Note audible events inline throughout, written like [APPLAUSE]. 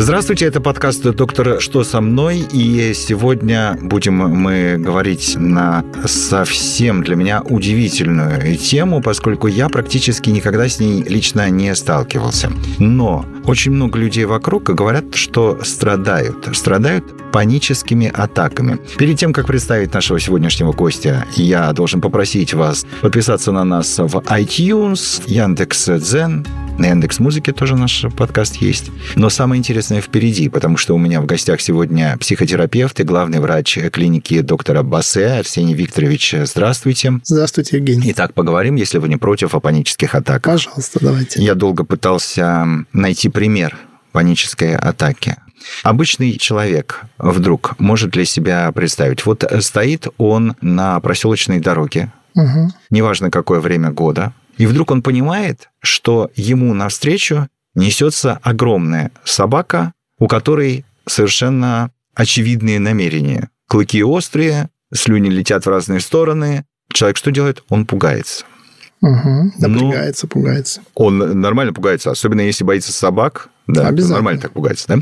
Здравствуйте, это подкаст «Доктор, что со мной?» И сегодня будем мы говорить на совсем для меня удивительную тему, поскольку я практически никогда с ней лично не сталкивался. Но очень много людей вокруг говорят, что страдают. Страдают паническими атаками. Перед тем, как представить нашего сегодняшнего гостя, я должен попросить вас подписаться на нас в iTunes, Яндекс.Дзен, на Яндекс Музыке тоже наш подкаст есть. Но самое интересное впереди, потому что у меня в гостях сегодня психотерапевт и главный врач клиники доктора Бассе Арсений Викторович. Здравствуйте. Здравствуйте, Евгений. Итак, поговорим, если вы не против, о панических атаках. Пожалуйста, давайте. Я долго пытался найти пример панической атаки. Обычный человек вдруг может для себя представить, вот стоит он на проселочной дороге, Мгм. неважно какое время года, и вдруг он понимает, что ему навстречу несется огромная собака, у которой совершенно очевидные намерения. Клыки острые, слюни летят в разные стороны. Человек что делает? Он пугается. Мгм. Ну, Напрягается, пугается. Он нормально пугается, особенно если боится собак. Да, Обязательно. нормально так пугается, да?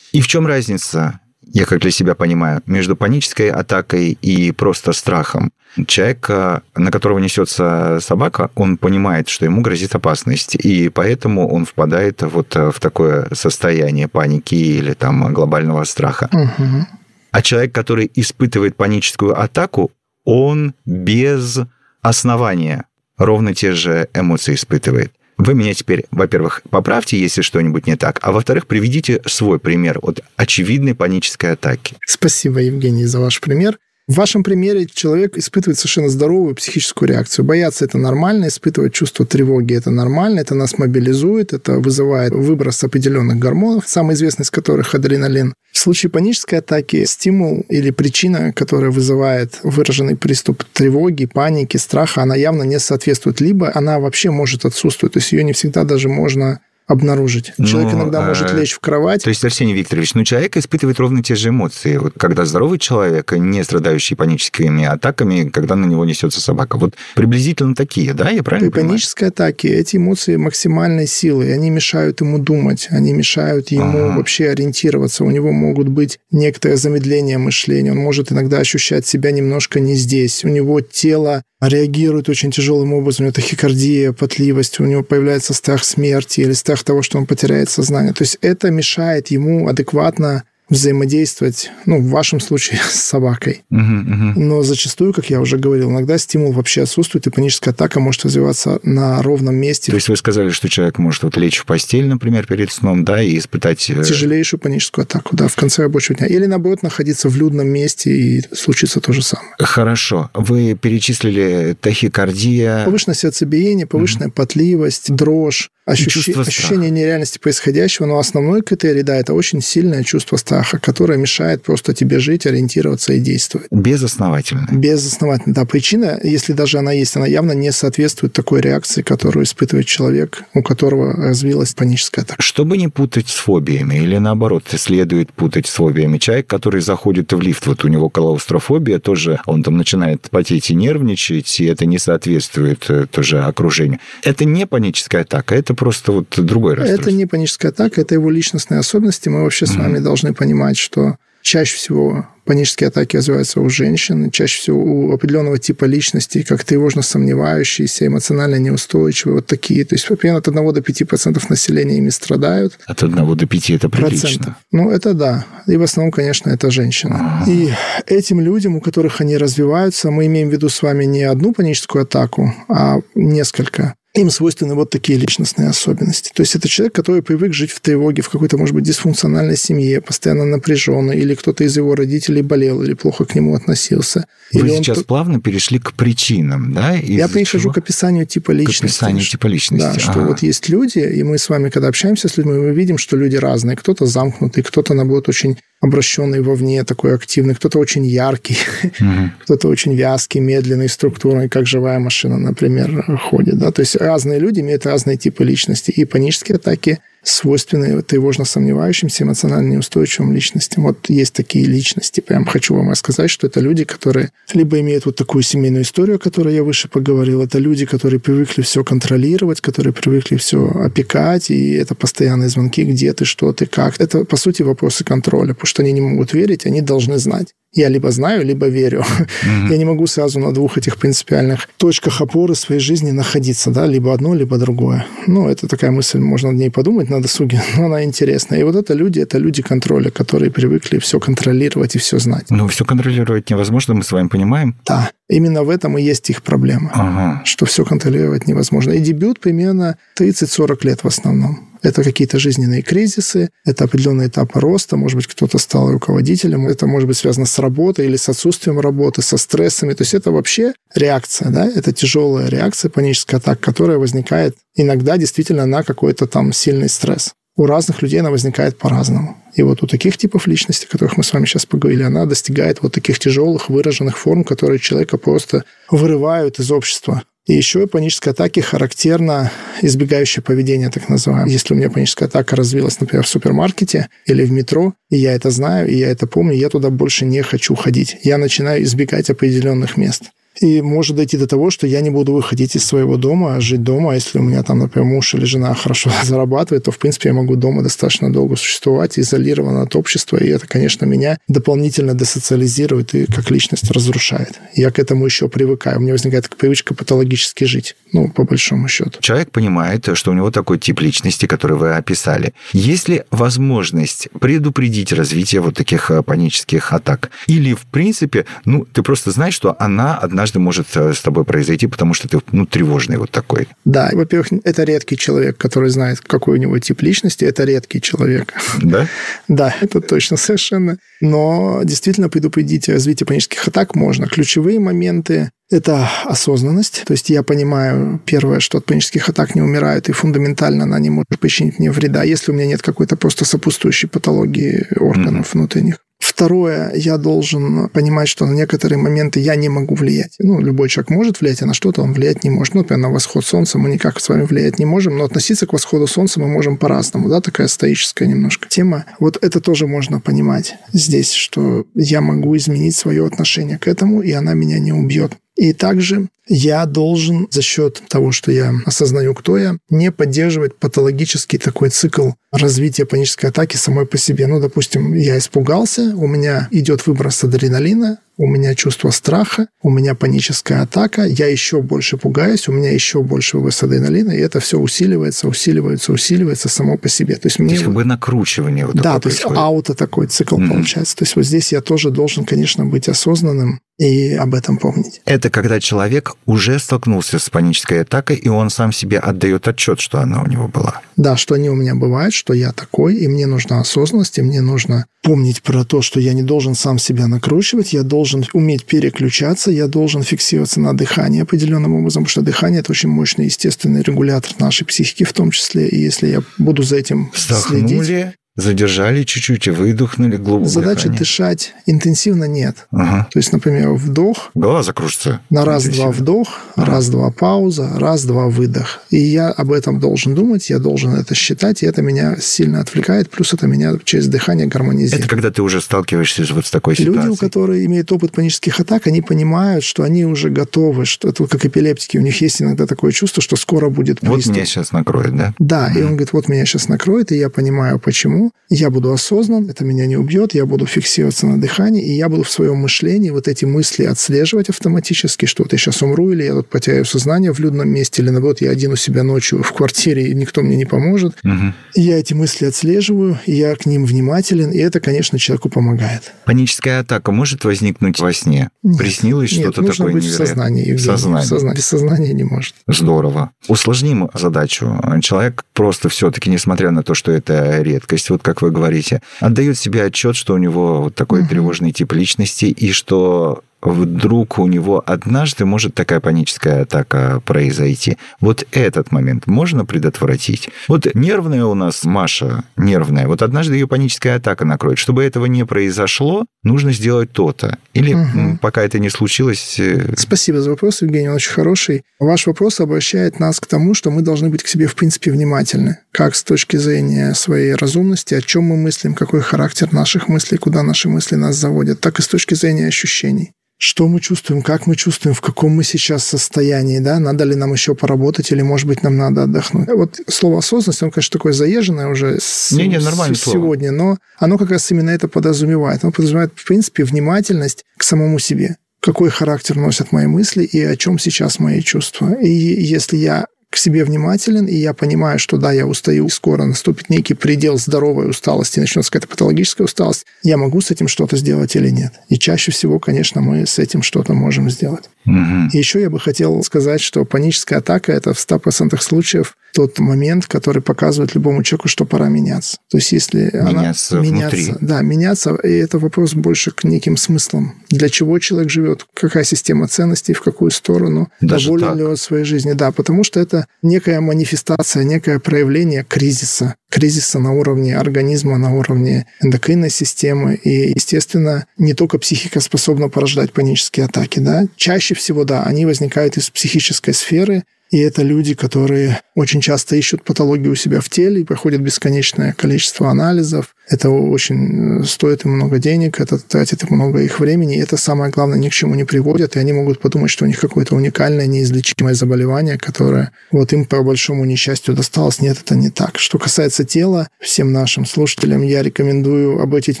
И в чем разница, я как для себя понимаю, между панической атакой и просто страхом? Человек, на которого несется собака, он понимает, что ему грозит опасность, и поэтому он впадает вот э, в такое состояние паники или там глобального страха. Мгм. А человек, который испытывает паническую атаку, он без основания ровно те же эмоции испытывает. Вы меня теперь, во-первых, поправьте, если что-нибудь не так, а во-вторых, приведите свой пример от очевидной панической атаки. Спасибо, Евгений, за ваш пример. В вашем примере человек испытывает совершенно здоровую психическую реакцию. Бояться – это нормально, испытывать чувство тревоги – это нормально, это нас мобилизует, это вызывает выброс определенных гормонов, самый известный из которых – адреналин. В случае панической атаки стимул или причина, которая вызывает выраженный приступ тревоги, паники, страха, она явно не соответствует. Либо она вообще может отсутствовать, то есть ее не всегда даже можно обнаружить. Человек Ну, иногда может э, лечь в кровать, То есть, Арсений Викторович, ну, человек испытывает ровно те же эмоции. Вот когда здоровый человек, не страдающий паническими атаками, когда на него несется собака. Вот приблизительно такие, да, я правильно При понимаю? панической атаке эти эмоции максимальной силы, и они мешают ему думать, они мешают ему Ага. вообще ориентироваться. У него могут быть некоторое замедление мышления, он может иногда ощущать себя немножко не здесь. У него тело реагирует очень тяжелым образом, у него тахикардия, потливость, у него появляется страх смерти или страх того, что он потеряет сознание. То есть это мешает ему адекватно взаимодействовать, ну, в вашем случае, [LAUGHS] с собакой. Мгм, мгм. Но зачастую, как я уже говорил, иногда стимул вообще отсутствует, и паническая атака может развиваться на ровном месте. То есть вы сказали, что человек может вот лечь в постель, например, перед сном, да, и испытать... э, тяжелейшую паническую атаку, да, в конце рабочего дня. Или, наоборот, находиться в людном месте, и случится то же самое. Хорошо. Вы перечислили тахикардия. Повышенное сердцебиение, повышенная потливость, дрожь, страха. ощущение нереальности происходящего. Но основной критерий, да, это очень сильное чувство страха, которое мешает просто тебе жить, ориентироваться и действовать. Безосновательно. Безосновательно. Да, причина, если даже она есть, она явно не соответствует такой реакции, которую испытывает человек, у которого развилась паническая атака. Чтобы не путать с фобиями, или наоборот, следует путать с фобиями. Человек, который заходит в лифт, вот у него клаустрофобия, тоже он там начинает потеть и нервничать, и это не соответствует э, тоже окружению. Это не паническая атака, это просто вот другой расстройство. Это не паническая атака, это его личностные особенности. Мы вообще с вами должны понимать, что чаще всего панические атаки развиваются у женщин, чаще всего у определенного типа личности, как тревожно сомневающиеся, эмоционально неустойчивые, вот такие. То есть примерно от 1 до 5% населения ими страдают. От 1 до 5 это прилично. Процентов. Ну, это да. И в основном, конечно, это женщины. И этим людям, у которых они развиваются, мы имеем в виду с вами не одну паническую атаку, а несколько. Им свойственны вот такие личностные особенности. То есть это человек, который привык жить в тревоге, в какой-то, может быть, дисфункциональной семье, постоянно напряженный, или кто-то из его родителей болел, или плохо к нему относился. Вы или он сейчас т- плавно перешли к причинам, да? Я прихожу чего? к описанию типа К личности. описанию типа личности. Да, что Ага. вот есть люди, и мы с вами, когда общаемся с людьми, мы видим, что люди разные. Кто-то замкнутый, кто-то, наоборот, очень обращенный вовне, такой активный, кто-то очень яркий, Мгм. [LAUGHS] кто-то очень вязкий, медленный, структурный, как живая машина, например, ходит. Да? То есть разные люди имеют разные типы личности. И панические атаки свойственны тревожно сомневающимся, эмоционально неустойчивым личностям. Вот есть такие личности. Прям хочу вам рассказать, что это люди, которые либо имеют вот такую семейную историю, о которой я выше поговорил, это люди, которые привыкли все контролировать, которые привыкли все опекать, и это постоянные звонки, где ты, что ты, как. Это, по сути, вопросы контроля, потому что они не могут верить, они должны знать. Я либо знаю, либо верю. Mm-hmm. [LAUGHS] Я не могу сразу на двух этих принципиальных точках опоры своей жизни находиться, да, либо одно, либо другое. Ну, это такая мысль, можно над ней подумать на досуге, [LAUGHS] но она интересная. И вот это люди, это люди контроля, которые привыкли все контролировать и все знать. Ну, все контролировать невозможно, мы с вами понимаем. Да, именно в этом и есть их проблема, ага. что все контролировать невозможно. И дебют примерно 30-40 лет в основном. Это какие-то жизненные кризисы, это определенный этап роста, может быть, кто-то стал руководителем, это может быть связано с работой или с отсутствием работы, со стрессами. То есть это вообще реакция, да, это тяжелая реакция, паническая атака, которая возникает иногда действительно на какой-то там сильный стресс. У разных людей она возникает по-разному. И вот у таких типов личности, о которых мы с вами сейчас поговорили, она достигает вот таких тяжелых выраженных форм, которые человека просто вырывают из общества. И еще панической атаке характерно избегающее поведение, так называемое. Если у меня паническая атака развилась, например, в супермаркете или в метро, и я это знаю, и я это помню, я туда больше не хочу ходить. Я начинаю избегать определенных мест. И может дойти до того, что я не буду выходить из своего дома, а жить дома. Если у меня там, например, муж или жена хорошо [LAUGHS] зарабатывает, то, в принципе, я могу дома достаточно долго существовать, изолирован от общества. И это, конечно, меня дополнительно десоциализирует и как личность разрушает. Я к этому еще привыкаю. У меня возникает привычка патологически жить, ну, по большому счету. Человек понимает, что у него такой тип личности, который вы описали. Есть ли возможность предупредить развитие вот таких э, панических атак? Или, в принципе, ну, ты просто знаешь, что она однажды однажды может э, с тобой произойти, потому что ты ну, тревожный вот такой. Да, во-первых, это редкий человек, который знает, какой у него тип личности, это редкий человек. Да? [LAUGHS] Да, это точно совершенно. Но действительно предупредить развитие панических атак можно. Ключевые моменты это осознанность. То есть я понимаю, первое, что от панических атак не умирают, и фундаментально она не может причинить мне вреда, если у меня нет какой-то просто сопутствующей патологии органов mm-hmm. внутренних. Второе, я должен понимать, что на некоторые моменты я не могу влиять. Ну, любой человек может влиять, а на что-то он влиять не может. Ну, например, на восход солнца мы никак с вами влиять не можем, но относиться к восходу солнца мы можем по-разному, да, такая стоическая немножко тема. Вот это тоже можно понимать здесь, что я могу изменить свое отношение к этому, и она меня не убьет. И также я должен за счет того, что я осознаю, кто я, не поддерживать патологический такой цикл развития панической атаки самой по себе. Ну, допустим, я испугался, у меня идет выброс адреналина, у меня чувство страха, у меня паническая атака, я еще больше пугаюсь, у меня еще больше выброс адреналина, и это все усиливается, усиливается, усиливается само по себе. То есть, мне... то есть как бы накручивание вот Да, то есть ауто такой цикл mm-hmm. получается. То есть вот здесь я тоже должен, конечно, быть осознанным и об этом помнить. Это когда человек уже столкнулся с панической атакой, и он сам себе отдает отчет, что она у него была. Да, что они у меня бывают, что я такой, и мне нужна осознанность, и мне нужно помнить про то, что я не должен сам себя накручивать, я должен уметь переключаться, я должен фиксироваться на дыхании определенным образом, потому что дыхание – это очень мощный естественный регулятор нашей психики в том числе, и если я буду за этим Вздохнули, следить задержали чуть-чуть и выдохнули глубоко. Задача дыхание. дышать интенсивно нет. Ага. То есть, например, вдох. Голова закружится. На раз-два вдох, ага. раз-два пауза, раз-два выдох. И я об этом должен думать, я должен это считать, и это меня сильно отвлекает, плюс это меня через дыхание гармонизирует. Это когда ты уже сталкиваешься вот с такой ситуацией. Люди, которые имеют опыт панических атак, они понимают, что они уже готовы, что это как эпилептики, у них есть иногда такое чувство, что скоро будет приступ. Вот меня сейчас накроет, да? Да, и он говорит, вот меня сейчас накроет, и я понимаю, почему я буду осознан, это меня не убьет, я буду фиксироваться на дыхании, и я буду в своем мышлении вот эти мысли отслеживать автоматически, что вот я сейчас умру, или я тут потеряю сознание в людном месте, или наоборот, я один у себя ночью в квартире, и никто мне не поможет. Угу. И я эти мысли отслеживаю, я к ним внимателен, и это, конечно, человеку помогает. Паническая атака может возникнуть во сне? Нет, Приснилось что-то нужно такое быть в сознании. В сознании. В сознании. Без сознания не может. Здорово. Усложним задачу. Человек просто все-таки, несмотря на то, что это редкость, вот как вы говорите, отдает себе отчет, что у него вот такой угу. тревожный тип личности, и что вдруг у него однажды может такая паническая атака произойти. Вот этот момент можно предотвратить? Вот нервная у нас Маша, нервная, вот однажды ее паническая атака накроет. Чтобы этого не произошло, нужно сделать то-то. Или угу. пока это не случилось... Э, Спасибо за вопрос, Евгений, он очень хороший. Ваш вопрос обращает нас к тому, что мы должны быть к себе, в принципе, внимательны. Как с точки зрения своей разумности, о чем мы мыслим, какой характер наших мыслей, куда наши мысли нас заводят, так и с точки зрения ощущений что мы чувствуем, как мы чувствуем, в каком мы сейчас состоянии, да, надо ли нам еще поработать или, может быть, нам надо отдохнуть. Вот слово осознанность, оно, конечно, такое заезженное уже с, не, не, нормально с, сегодня, но оно как раз именно это подразумевает. Оно подразумевает, в принципе, внимательность к самому себе. Какой характер носят мои мысли и о чем сейчас мои чувства. И если я себе внимателен, и я понимаю, что да, я устаю, и скоро наступит некий предел здоровой усталости, начнется какая-то патологическая усталость, я могу с этим что-то сделать или нет. И чаще всего, конечно, мы с этим что-то можем сделать. Угу. И еще я бы хотел сказать, что паническая атака – это в 100% случаев тот момент, который показывает любому человеку, что пора меняться. То есть если меняться она... Меняться, да, меняться, и это вопрос больше к неким смыслам. Для чего человек живет, какая система ценностей, в какую сторону, Даже доволен так? ли он своей жизни. Да, потому что это некая манифестация, некое проявление кризиса. Кризиса на уровне организма, на уровне эндокринной системы. И, естественно, не только психика способна порождать панические атаки. Да? Чаще всего, да, они возникают из психической сферы, и это люди, которые очень часто ищут патологию у себя в теле проходят бесконечное количество анализов. Это очень э, стоит им много денег, это тратит много их времени, и это самое главное ни к чему не приводит, и они могут подумать, что у них какое-то уникальное, неизлечимое заболевание, которое вот им по большому несчастью досталось. Нет, это не так. Что касается тела, всем нашим слушателям я рекомендую обратить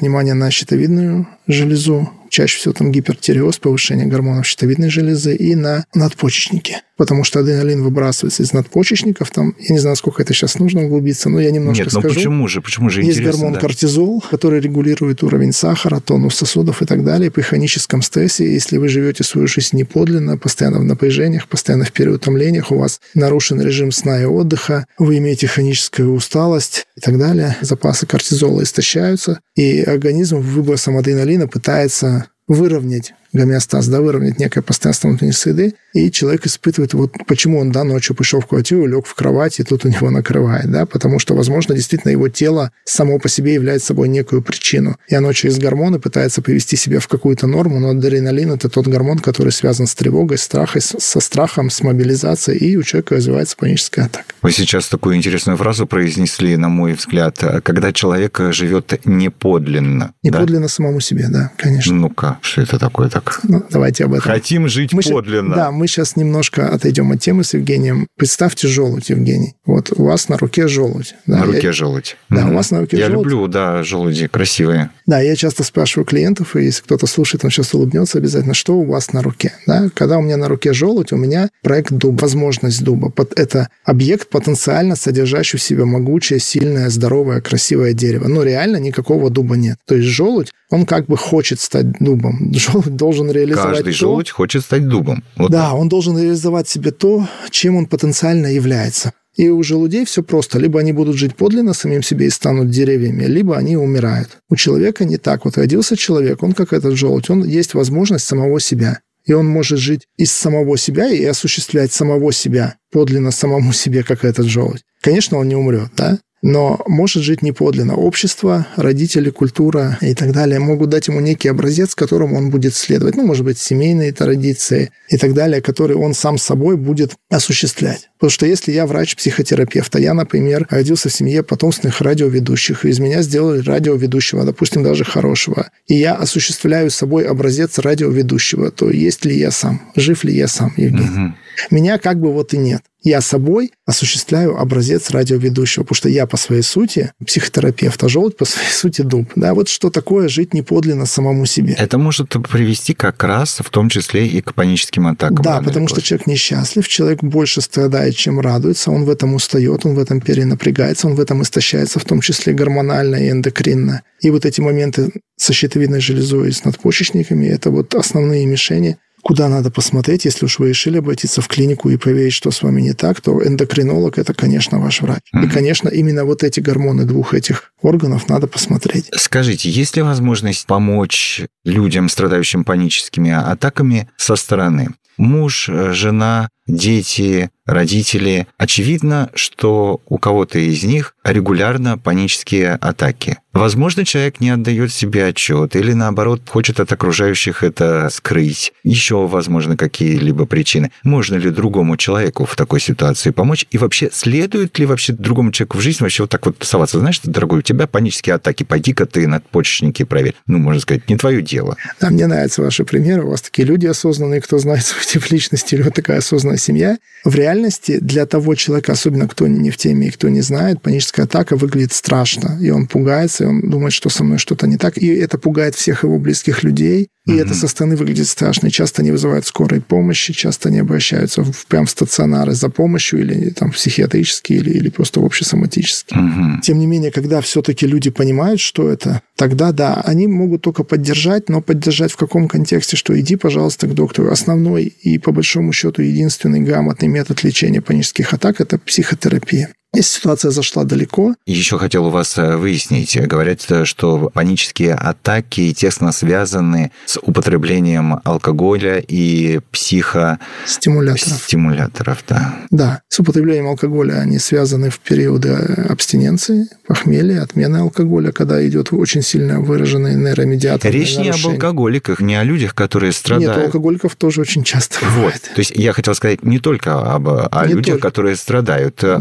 внимание на щитовидную железу, чаще всего там гипертиреоз, повышение гормонов щитовидной железы и на надпочечнике. Потому что адреналин выбрасывается из надпочечников. Там, я не знаю, сколько это сейчас нужно углубиться, но я немножко Нет, ну скажу. почему же? Почему же Есть гормон да. Кортизол, который регулирует уровень сахара, тонус сосудов и так далее. При хроническом стрессе, если вы живете свою жизнь неподлинно, постоянно в напряжениях, постоянно в переутомлениях, у вас нарушен режим сна и отдыха, вы имеете хроническую усталость и так далее, запасы кортизола истощаются, и организм выбросом адреналина пытается выровнять гомеостаз, да, выровнять некое постоянство внутренней среды, и человек испытывает, вот почему он, да, ночью пришел в квартиру, лег в кровать, и тут у него накрывает, да, потому что, возможно, действительно его тело само по себе является собой некую причину, и оно через гормоны пытается привести себя в какую-то норму, но адреналин – это тот гормон, который связан с тревогой, страхом, со страхом, с мобилизацией, и у человека развивается паническая атака. Вы сейчас такую интересную фразу произнесли, на мой взгляд, когда человек живет неподлинно. Неподлинно да? самому себе, да, конечно. Ну-ка, что это такое так? Ну, давайте об этом. Хотим жить мы подлинно. да, мы сейчас немножко отойдем от темы с Евгением. Представьте желудь, Евгений. Вот у вас на руке желудь. Да, на руке я... желудь. Да, mm у вас на руке я желудь. Я люблю, да, желуди красивые. Да, я часто спрашиваю клиентов, и если кто-то слушает, он сейчас улыбнется обязательно, что у вас на руке. Да? Когда у меня на руке желудь, у меня проект дуб, возможность дуба. Это объект, потенциально содержащий в себе могучее, сильное, здоровое, красивое дерево. Но реально никакого дуба нет. То есть желудь, он как бы хочет стать дубом. [LAUGHS] Желудь должен реализовать Каждый то, желудь хочет стать дубом. Вот да, он должен реализовать себе то, чем он потенциально является. И у желудей все просто. Либо они будут жить подлинно самим себе и станут деревьями, либо они умирают. У человека не так. Вот родился человек, он как этот желудь, он есть возможность самого себя. И он может жить из самого себя и осуществлять самого себя, подлинно самому себе, как этот желудь. Конечно, он не умрет, да? Но может жить неподлинно. Общество, родители, культура и так далее могут дать ему некий образец, которому он будет следовать. Ну, может быть, семейные традиции и так далее, которые он сам собой будет осуществлять. Потому что если я врач-психотерапевт, а я, например, родился в семье потомственных радиоведущих, и из меня сделали радиоведущего, допустим, даже хорошего, и я осуществляю собой образец радиоведущего, то есть ли я сам, жив ли я сам, Евгений? Угу. Меня как бы вот и нет. Я собой осуществляю образец радиоведущего, потому что я по своей сути психотерапевт, а желудь по своей сути дуб. Да, вот что такое жить неподлинно самому себе. Это может привести как раз в том числе и к паническим атакам. Да, потому что человек несчастлив, человек больше страдает, чем радуется, он в этом устает, он в этом перенапрягается, он в этом истощается, в том числе гормонально и эндокринно. И вот эти моменты со щитовидной железой и с надпочечниками – это вот основные мишени куда надо посмотреть, если уж вы решили обратиться в клинику и проверить, что с вами не так, то эндокринолог – это, конечно, ваш врач. Mm-hmm. И, конечно, именно вот эти гормоны двух этих органов надо посмотреть. Скажите, есть ли возможность помочь людям, страдающим паническими атаками со стороны? Муж, жена, дети, родители. Очевидно, что у кого-то из них регулярно панические атаки. Возможно, человек не отдает себе отчет или, наоборот, хочет от окружающих это скрыть. Еще, возможно, какие-либо причины. Можно ли другому человеку в такой ситуации помочь? И вообще, следует ли вообще другому человеку в жизни вообще вот так вот тусоваться? Знаешь, дорогой, у тебя панические атаки, пойди-ка ты надпочечники проверь. Ну, можно сказать, не твое дело. Да, мне нравятся ваши примеры. У вас такие люди осознанные, кто знает свой тип личности, или вот такая осознанная семья. В реальности для того человека, особенно кто не в теме и кто не знает, паническая атака выглядит страшно. И он пугается, он думает, что со мной что-то не так, и это пугает всех его близких людей, и mm-hmm. это со стороны выглядит страшно. И часто они вызывают скорой помощи, часто они обращаются в прям в стационары за помощью или там психиатрические, или, или просто общесоматические. Mm-hmm. Тем не менее, когда все-таки люди понимают, что это, тогда да, они могут только поддержать, но поддержать в каком контексте, что иди, пожалуйста, к доктору. Основной и, по большому счету, единственный грамотный метод лечения панических атак – это психотерапия. Если ситуация зашла далеко. Еще хотел у вас э, выяснить. Говорят, э, что панические атаки тесно связаны с употреблением алкоголя и психостимуляторов. Стимуляторов, да. Да, с употреблением алкоголя они связаны в периоды абстиненции, похмелья, отмены алкоголя, когда идет очень сильно выраженный нейромедиатор. Речь не об алкоголиках, не о людях, которые страдают. Нет, у алкоголиков тоже очень часто вот. бывает. То есть я хотел сказать не только об, о не людях, только. которые страдают да.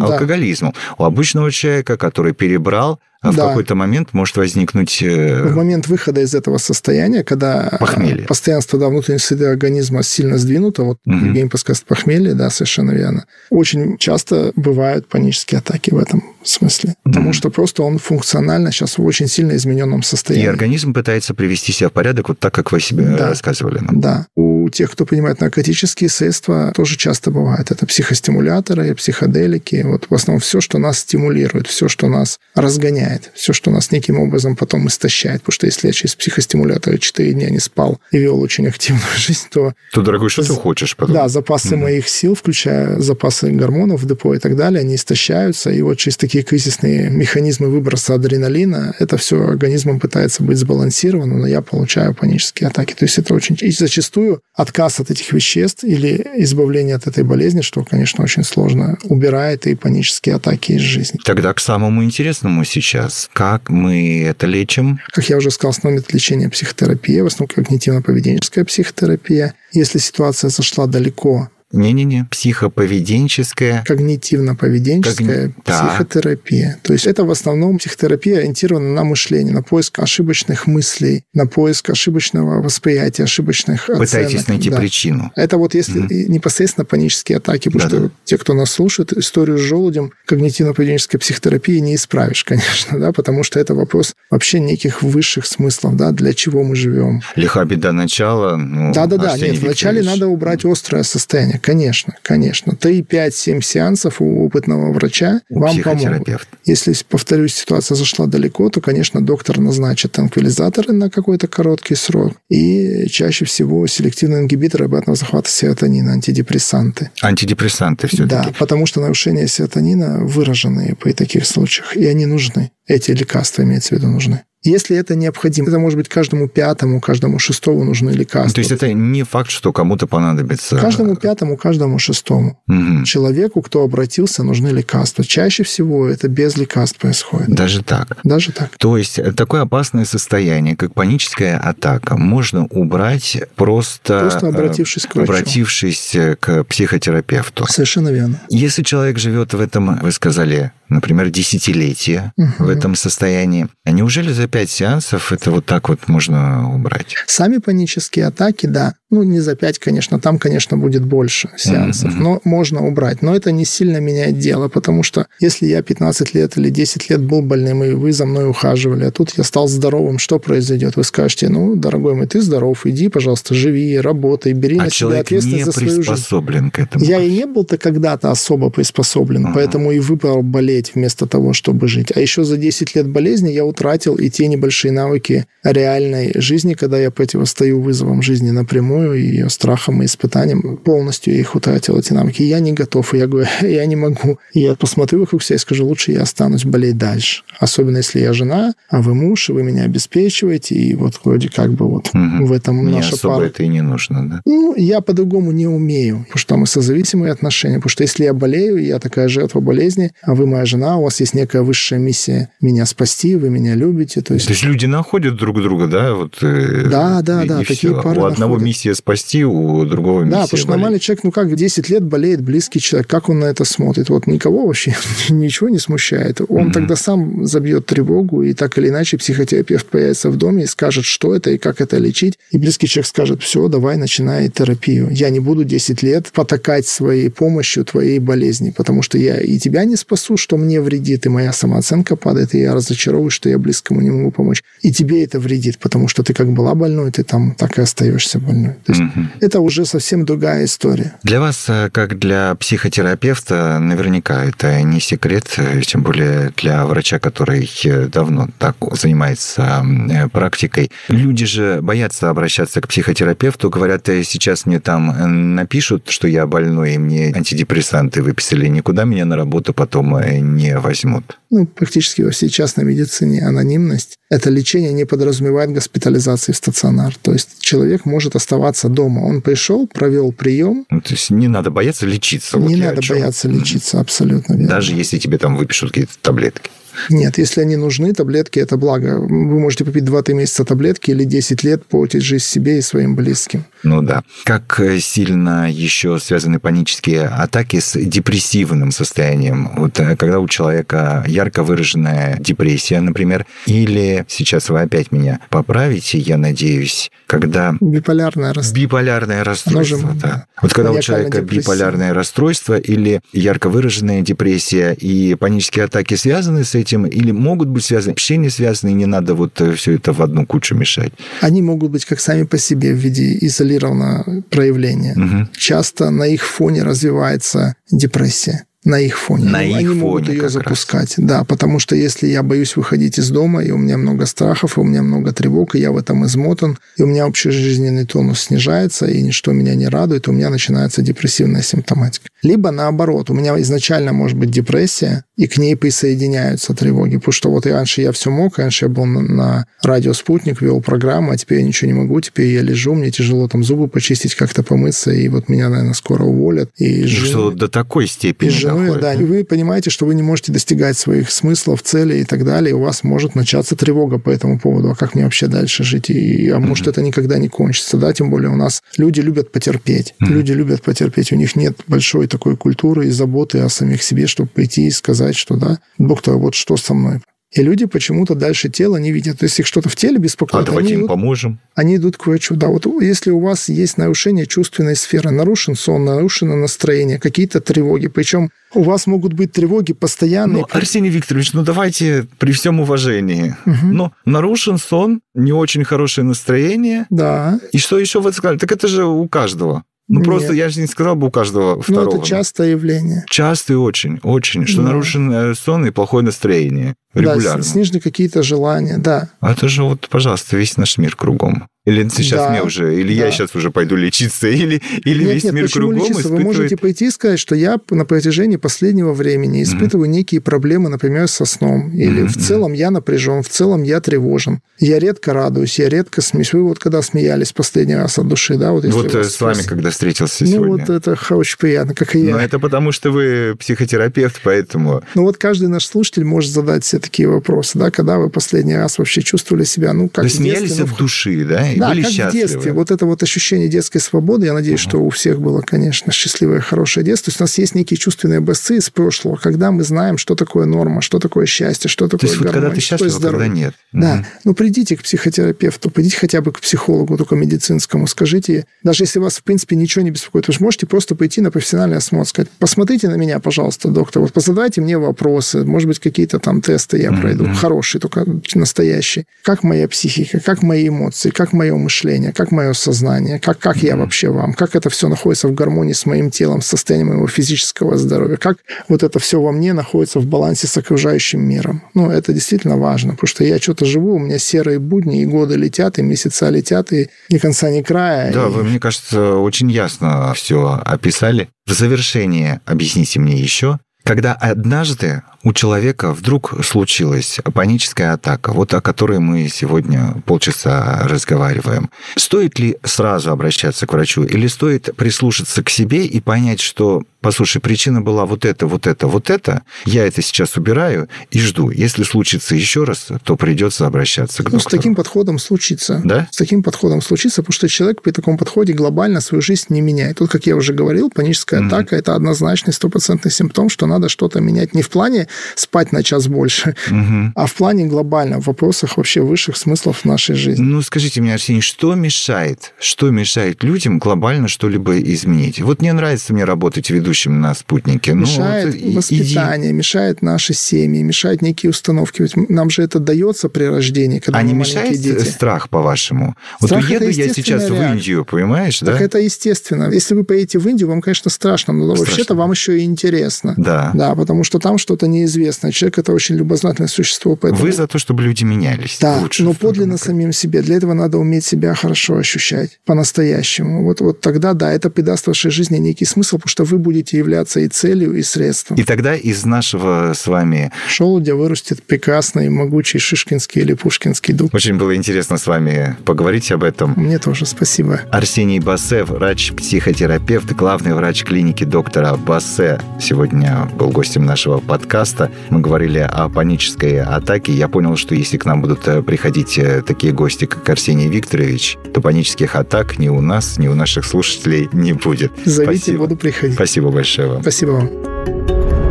Алкоголизмом. У обычного человека, который перебрал, а в да. какой-то момент может возникнуть... Э, в момент выхода из этого состояния, когда похмелье. постоянство да, внутренней среды организма сильно сдвинуто, вот угу. Евгений подсказывает похмелье, да, совершенно верно, очень часто бывают панические атаки в этом смысле. Угу. Потому что просто он функционально сейчас в очень сильно измененном состоянии. И организм пытается привести себя в порядок, вот так, как вы себе да. рассказывали нам. Да. У тех, кто принимает наркотические средства, тоже часто бывает. Это психостимуляторы, психоделики. Вот в основном все, что нас стимулирует, все, что нас разгоняет меняет. Все, что нас неким образом потом истощает. Потому что если я через психостимуляторы 4 дня не спал и вел очень активную [LAUGHS] жизнь, то... То, дорогой, что ты хочешь потом? Да, запасы mm моих сил, включая запасы гормонов, депо и так далее, они истощаются. И вот через такие кризисные механизмы выброса адреналина это все организмом пытается быть сбалансировано, но я получаю панические атаки. То есть это очень... И зачастую отказ от этих веществ или избавление от этой болезни, что, конечно, очень сложно, убирает и панические атаки из жизни. Тогда к самому интересному сейчас сейчас. Как мы это лечим? Как я уже сказал, основной метод лечения психотерапия, в основном когнитивно-поведенческая психотерапия. Если ситуация зашла далеко не-не-не, психоповеденческая. Когнитивно-поведенческая Когни... психотерапия. Да. То есть это в основном психотерапия ориентирована на мышление, на поиск ошибочных мыслей, на поиск ошибочного восприятия, ошибочных Пытайтесь оценок. найти да. причину. Это вот если mm непосредственно панические атаки, потому да, что да. те, кто нас слушает, историю с желудем когнитивно-поведенческой психотерапии не исправишь, [LAUGHS] конечно, да, потому что это вопрос вообще неких высших смыслов, да, для чего мы живем. Лиха беда начала. Ну, Да-да-да, нет, вначале надо убрать острое состояние конечно, конечно. 3, 5, 7 сеансов у опытного врача у вам помогут. Если, повторюсь, ситуация зашла далеко, то, конечно, доктор назначит транквилизаторы на какой-то короткий срок и чаще всего селективные ингибиторы обратного захвата серотонина, антидепрессанты. Антидепрессанты все-таки. Да, потому что нарушения серотонина выраженные при таких случаях, и они нужны. Эти лекарства, имеется в виду, нужны. Если это необходимо, это может быть каждому пятому, каждому шестому нужны лекарства. То есть это не факт, что кому-то понадобится. Каждому пятому, каждому шестому угу. человеку, кто обратился, нужны лекарства. Чаще всего это без лекарств происходит. Даже так. Даже так. То есть такое опасное состояние, как паническая атака, можно убрать просто, просто обратившись к врачу. обратившись к психотерапевту. Совершенно верно. Если человек живет в этом, вы сказали, например, десятилетие угу. в этом состоянии, а неужели за пять сеансов это вот так вот можно убрать? Сами панические атаки, да. Ну, не за пять, конечно, там, конечно, будет больше сеансов, mm-hmm. но можно убрать. Но это не сильно меняет дело, потому что если я 15 лет или 10 лет был больным, и вы за мной ухаживали, а тут я стал здоровым, что произойдет? Вы скажете, ну, дорогой мой, ты здоров, иди, пожалуйста, живи, работай, бери а на себя ответственность за свою жизнь. к этому. Я и не был-то когда-то особо приспособлен, uh-huh. поэтому и выбрал болеть вместо того, чтобы жить. А еще за 10 лет болезни я утратил и те небольшие навыки реальной жизни, когда я противостою вызовам жизни напрямую, ценой ее страхом и испытанием. Полностью их утратил, эти навыки. Я не готов, и я говорю, [LAUGHS] я не могу. И я посмотрю вокруг себя и скажу, лучше я останусь болеть дальше. Особенно, если я жена, а вы муж, и вы меня обеспечиваете, и вот вроде как бы вот угу. в этом Мне наша особо пара. это и не нужно, да? Ну, я по-другому не умею, потому что мы созависимые отношения. Потому что если я болею, я такая жертва болезни, а вы моя жена, у вас есть некая высшая миссия меня спасти, вы меня любите. То есть, То есть люди находят друг друга, да? Вот, э, Да, да, и- да, и такие всё. пары У одного находят. миссия спасти, у другого миссия Да, потому что болеть. нормальный человек, ну как, в 10 лет болеет близкий человек, как он на это смотрит? Вот никого вообще [LAUGHS] ничего не смущает. Он Мгм. тогда сам забьет тревогу, и так или иначе психотерапевт появится в доме и скажет, что это и как это лечить. И близкий человек скажет, все, давай начинай терапию. Я не буду 10 лет потакать своей помощью твоей болезни, потому что я и тебя не спасу, что мне вредит, и моя самооценка падает, и я разочаровываюсь, что я близкому не могу помочь. И тебе это вредит, потому что ты как была больной, ты там так и остаешься больной. То есть Мгм. это уже совсем другая история. Для вас, э, как для психотерапевта, наверняка это не секрет, э, тем более для врача, который э, давно так занимается практикой. Люди же боятся обращаться к психотерапевту, говорят, «Э, сейчас мне там напишут, что я больной, и мне антидепрессанты выписали, никуда меня на работу потом не возьмут. ну, практически во всей частной медицине анонимность. Это лечение не подразумевает госпитализации в стационар. То есть человек может оставаться дома. Он пришел, провел прием. Ну, То есть не надо бояться лечиться. вот не о надо бояться лечиться, абсолютно верно. Даже если тебе там выпишут какие-то таблетки. Нет, если они нужны, таблетки – это благо. Вы можете попить 2-3 месяца таблетки или 10 лет портить жизнь себе и своим близким. Ну да. Как э, сильно еще связаны панические атаки с депрессивным состоянием? Вот э, когда у человека ярко выраженная депрессия, например, или сейчас вы опять меня поправите, я надеюсь, когда Биполярное расстройство. биполярное расстройство, же, да. Вот когда у человека депрессия. биполярное расстройство или ярко выраженная депрессия и панические атаки связаны с этим, или могут быть связаны, вообще не связаны, и не надо вот все это в одну кучу мешать. Они могут быть как сами по себе в виде изолированного проявления. Мгм. часто на их фоне развивается депрессия. На их фоне. На Они их могут фоне ее запускать. Да, потому что если я боюсь выходить из дома, и у меня много страхов, и у меня много тревог, и я в этом измотан, и у меня общий жизненный тонус снижается, и ничто меня не радует, у меня начинается депрессивная симптоматика. Либо наоборот, у меня изначально может быть депрессия, и к ней присоединяются тревоги. Потому что вот и раньше я все мог, раньше я был на, на радио «Спутник», вел программу, а теперь я ничего не могу, теперь я лежу, мне тяжело там зубы почистить, как-то помыться, и вот меня, наверное, скоро уволят. И Ну, жен- Что до такой и степени с женой, доходит. да, и вы понимаете, что вы не можете достигать своих смыслов, целей и так далее, и у вас может начаться тревога по этому поводу, а как мне вообще дальше жить, и, а может это никогда не кончится, да, тем более у нас люди любят потерпеть, люди любят потерпеть, у них нет большой такой культуры и заботы о самих себе, чтобы прийти и сказать, что да, доктор, вот что со мной. И люди почему-то дальше тела не видят. То есть их что-то в теле А беспокоит, давайте они им идут- поможем. они идут к врачу. Да, вот если у вас есть нарушение чувственной сферы, нарушен сон, нарушено настроение, какие-то тревоги, причем у вас могут быть тревоги постоянные. Ну, Арсений Викторович, ну давайте при всем уважении. Мгм. Ну, нарушен сон, не очень хорошее настроение. Да, И что еще вы сказали? Так это же у каждого. Ну, Нет. просто я же не сказал бы у каждого второго. Ну, это частое явление. Часто и очень, очень. Что Да. нарушен э, сон и плохое настроение. Регулярно. Да, снижены какие-то желания, да. А это же вот, пожалуйста, весь наш мир кругом. Или сейчас Да, мне уже, или да. я сейчас уже пойду лечиться, [LAUGHS] или, или нет, весь нет, мир почему кругом лечиться? Вы испытывает... можете пойти и сказать, что я на протяжении последнего времени испытываю некие проблемы, например, со сном. Или Мгм, в целом я напряжен, в целом я тревожен. Я редко радуюсь, я редко смеюсь. Вы вот когда смеялись последний раз от души, да? Вот, если Вот э, с вами, когда встретился Ну сегодня. вот это очень приятно, как и я. Но это потому, что вы психотерапевт, поэтому... Ну вот каждый наш слушатель может задать себе такие вопросы, да, когда вы последний раз вообще чувствовали себя, ну, как Вы в детстве, смеялись ну, от души, да? И Да, были как счастливы. в детстве. Вот это вот ощущение детской свободы, я надеюсь, что у всех было, конечно, счастливое, хорошее детство. То есть у нас есть некие чувственные образцы из прошлого, когда мы знаем, что такое норма, что такое счастье, что То такое есть вот когда гармония, ты счастлив, а когда здоровье. нет. Да, ну придите к психотерапевту, придите хотя бы к психологу, только медицинскому, скажите, даже если вас, в принципе, ничего не беспокоит, вы же можете просто пойти на профессиональный осмотр, сказать, посмотрите на меня, пожалуйста, доктор, вот позадайте мне вопросы, может быть, какие-то там тесты просто я пройду. Mm-hmm. Хороший, только настоящий. Как моя психика, как мои эмоции, как мое мышление, как мое сознание, как, как mm-hmm. я вообще вам, как это все находится в гармонии с моим телом, с состоянием моего физического здоровья, как вот это все во мне находится в балансе с окружающим миром. Ну, это действительно важно, потому что я что-то живу, у меня серые будни, и годы летят, и месяца летят, и ни конца, ни края. Да, и... вы, мне кажется, очень ясно все описали. В завершение объясните мне еще, когда однажды у человека вдруг случилась паническая атака, вот о которой мы сегодня полчаса разговариваем. Стоит ли сразу обращаться к врачу или стоит прислушаться к себе и понять, что, послушай, причина была вот это, вот это, вот это, я это сейчас убираю и жду. Если случится еще раз, то придется обращаться к доктору. Ну, с таким подходом случится. Да? С таким подходом случится, потому что человек при таком подходе глобально свою жизнь не меняет. Тут, как я уже говорил, паническая mm-hmm. атака – это однозначный стопроцентный симптом, что надо что-то менять не в плане спать на час больше, угу. а в плане глобально, в вопросах вообще высших смыслов нашей жизни. Ну, скажите мне, Арсений, что мешает? Что мешает людям глобально что-либо изменить? Вот мне нравится мне работать ведущим на спутнике. Мешает ну, вот воспитание, иди. мешает наши семьи, мешает некие установки. Ведь нам же это дается при рождении, когда а мы не мешает дети. страх, по-вашему? Вот уеду я сейчас реакция. в Индию, понимаешь, так да? это естественно. Если вы поедете в Индию, вам, конечно, страшно, но вообще-то вам еще и интересно. Да. Да, потому что там что-то неизвестное. Человек – это очень любознательное существо. Поэтому... Вы за то, чтобы люди менялись. Да, лучше, но подлинно самим себе. Для этого надо уметь себя хорошо ощущать, по-настоящему. Вот, вот тогда, да, это придаст вашей жизни некий смысл, потому что вы будете являться и целью, и средством. И тогда из нашего с вами... Шелудя вырастет прекрасный, могучий шишкинский или пушкинский дуб. Очень было интересно с вами поговорить об этом. Мне тоже, спасибо. Арсений Бассе, врач-психотерапевт, главный врач клиники доктора Бассе, сегодня был гостем нашего подкаста. Мы говорили о панической атаке. Я понял, что если к нам будут э, приходить э, такие гости, как Арсений Викторович, то панических атак ни у нас, ни у наших слушателей не будет. Зовите, Спасибо. буду приходить. Спасибо большое вам. Спасибо вам.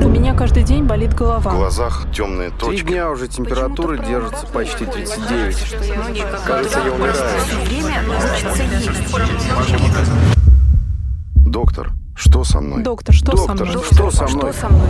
У меня каждый день болит голова. В глазах темные Три точки. дня уже температура держится почти 39. Кажется, я умираю. Доктор, что со мной? Доктор, что со Доктор, мной? что со мной? Что со мной?